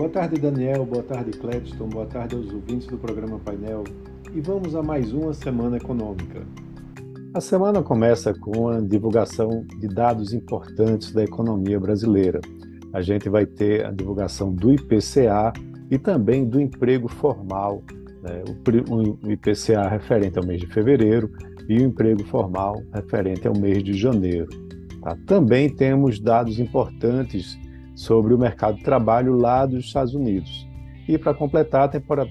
Boa tarde, Daniel. Boa tarde, Cledston. Boa tarde aos ouvintes do programa Painel. E vamos a mais uma semana econômica. A semana começa com a divulgação de dados importantes da economia brasileira. A gente vai ter a divulgação do IPCA e também do emprego formal, né? o IPCA referente ao mês de fevereiro e o emprego formal referente ao mês de janeiro. Tá? Também temos dados importantes sobre o mercado de trabalho lá dos Estados Unidos. E para completar a temporada,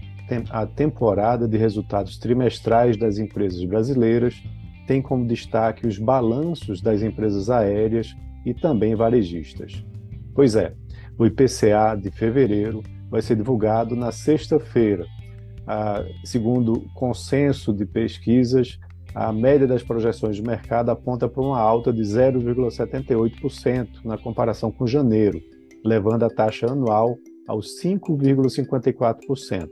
a temporada de resultados trimestrais das empresas brasileiras, tem como destaque os balanços das empresas aéreas e também varejistas. Pois é, o IPCA de fevereiro vai ser divulgado na sexta-feira. Ah, segundo consenso de pesquisas, a média das projeções de mercado aponta para uma alta de 0,78% na comparação com janeiro, levando a taxa anual aos 5,54%.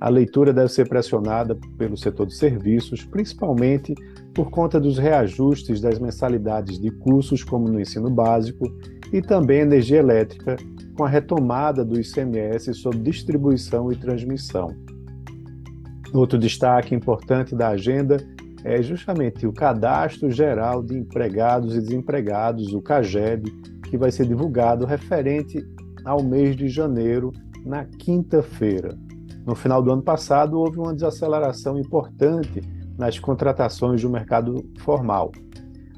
A leitura deve ser pressionada pelo setor de serviços, principalmente por conta dos reajustes das mensalidades de cursos, como no ensino básico, e também energia elétrica, com a retomada do ICMS sobre distribuição e transmissão. Outro destaque importante da agenda é justamente o Cadastro Geral de Empregados e Desempregados, o CAGED, que vai ser divulgado referente ao mês de janeiro, na quinta-feira. No final do ano passado, houve uma desaceleração importante nas contratações do mercado formal.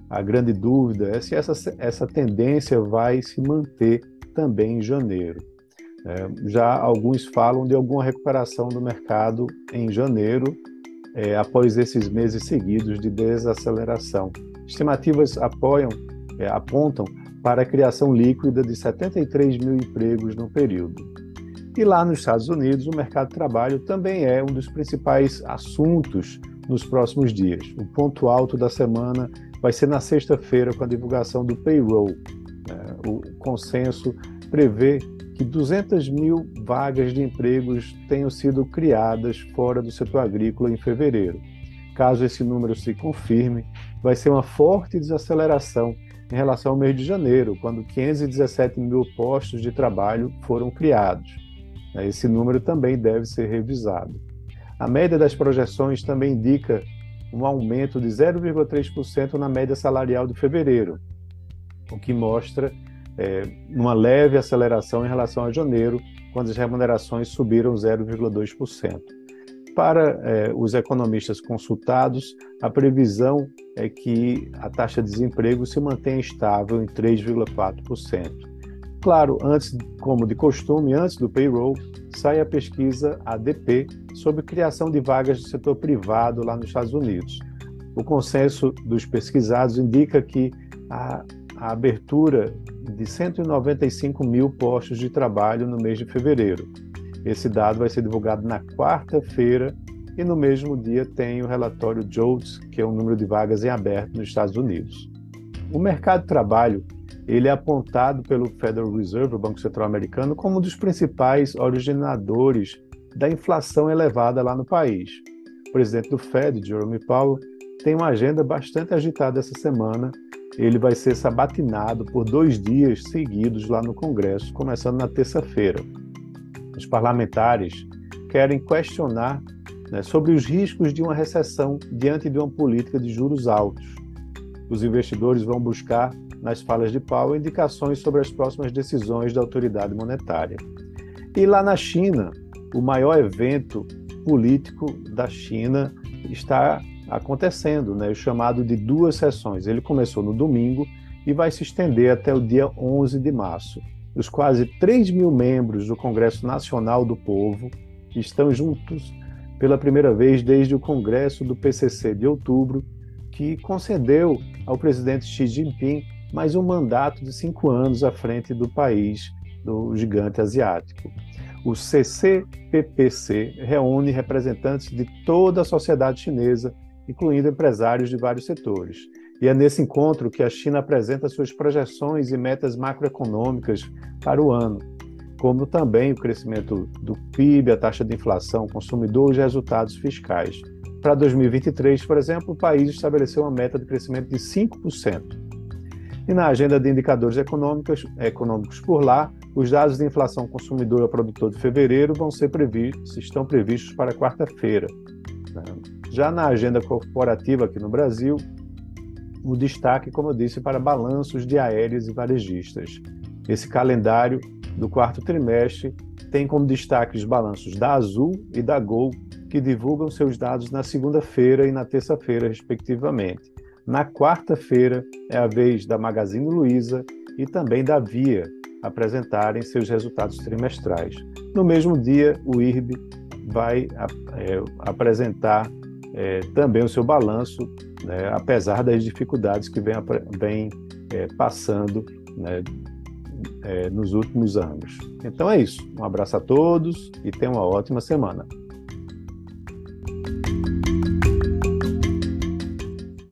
A grande dúvida é se essa, essa tendência vai se manter também em janeiro. É, já alguns falam de alguma recuperação do mercado em janeiro, é, após esses meses seguidos de desaceleração. Estimativas apoiam, é, apontam para a criação líquida de 73 mil empregos no período. E lá nos Estados Unidos, o mercado de trabalho também é um dos principais assuntos nos próximos dias. O ponto alto da semana vai ser na sexta-feira, com a divulgação do payroll. É, o consenso prevê que 200 mil vagas de empregos tenham sido criadas fora do setor agrícola em fevereiro. Caso esse número se confirme, vai ser uma forte desaceleração em relação ao mês de janeiro, quando 517 mil postos de trabalho foram criados. Esse número também deve ser revisado. A média das projeções também indica um aumento de 0,3% na média salarial de fevereiro, o que mostra é, uma leve aceleração em relação a janeiro, quando as remunerações subiram 0,2%. Para é, os economistas consultados, a previsão é que a taxa de desemprego se mantenha estável em 3,4%. Claro, antes, como de costume, antes do payroll, sai a pesquisa ADP sobre criação de vagas do setor privado lá nos Estados Unidos. O consenso dos pesquisados indica que a, a abertura de 195 mil postos de trabalho no mês de fevereiro. Esse dado vai ser divulgado na quarta-feira e no mesmo dia tem o relatório JOLTS, que é o número de vagas em aberto nos Estados Unidos. O mercado de trabalho ele é apontado pelo Federal Reserve, o Banco Central Americano, como um dos principais originadores da inflação elevada lá no país. O presidente do Fed, Jerome Powell, tem uma agenda bastante agitada essa semana. Ele vai ser sabatinado por dois dias seguidos lá no Congresso, começando na terça-feira. Os parlamentares querem questionar né, sobre os riscos de uma recessão diante de uma política de juros altos. Os investidores vão buscar nas falas de Powell indicações sobre as próximas decisões da autoridade monetária. E lá na China, o maior evento político da China está acontecendo, né, o chamado de duas sessões. Ele começou no domingo e vai se estender até o dia 11 de março. Os quase 3 mil membros do Congresso Nacional do Povo estão juntos pela primeira vez desde o Congresso do PCC de outubro, que concedeu ao presidente Xi Jinping mais um mandato de cinco anos à frente do país, do gigante asiático. O CCPPC reúne representantes de toda a sociedade chinesa, incluindo empresários de vários setores. E é nesse encontro que a China apresenta suas projeções e metas macroeconômicas para o ano, como também o crescimento do PIB, a taxa de inflação, consumidor e os resultados fiscais. Para 2023, por exemplo, o país estabeleceu uma meta de crescimento de 5%. E na agenda de indicadores econômicos, econômicos por lá, Os dados de inflação consumidora produtor de fevereiro vão ser previstos, estão previstos para quarta-feira. Né? Já na agenda corporativa aqui no Brasil, o destaque, como eu disse, para balanços de aéreas e varejistas. Esse calendário do quarto trimestre tem como destaque os balanços da Azul e da Gol, que divulgam seus dados na segunda-feira e na terça-feira, respectivamente. Na quarta-feira é a vez da Magazine Luiza e também da Via apresentarem seus resultados trimestrais. No mesmo dia, o IRB vai é, apresentar é, também o seu balanço, né, apesar das dificuldades que vem, vem é, passando né, é, nos últimos anos. Então é isso. Um abraço a todos e tenham uma ótima semana.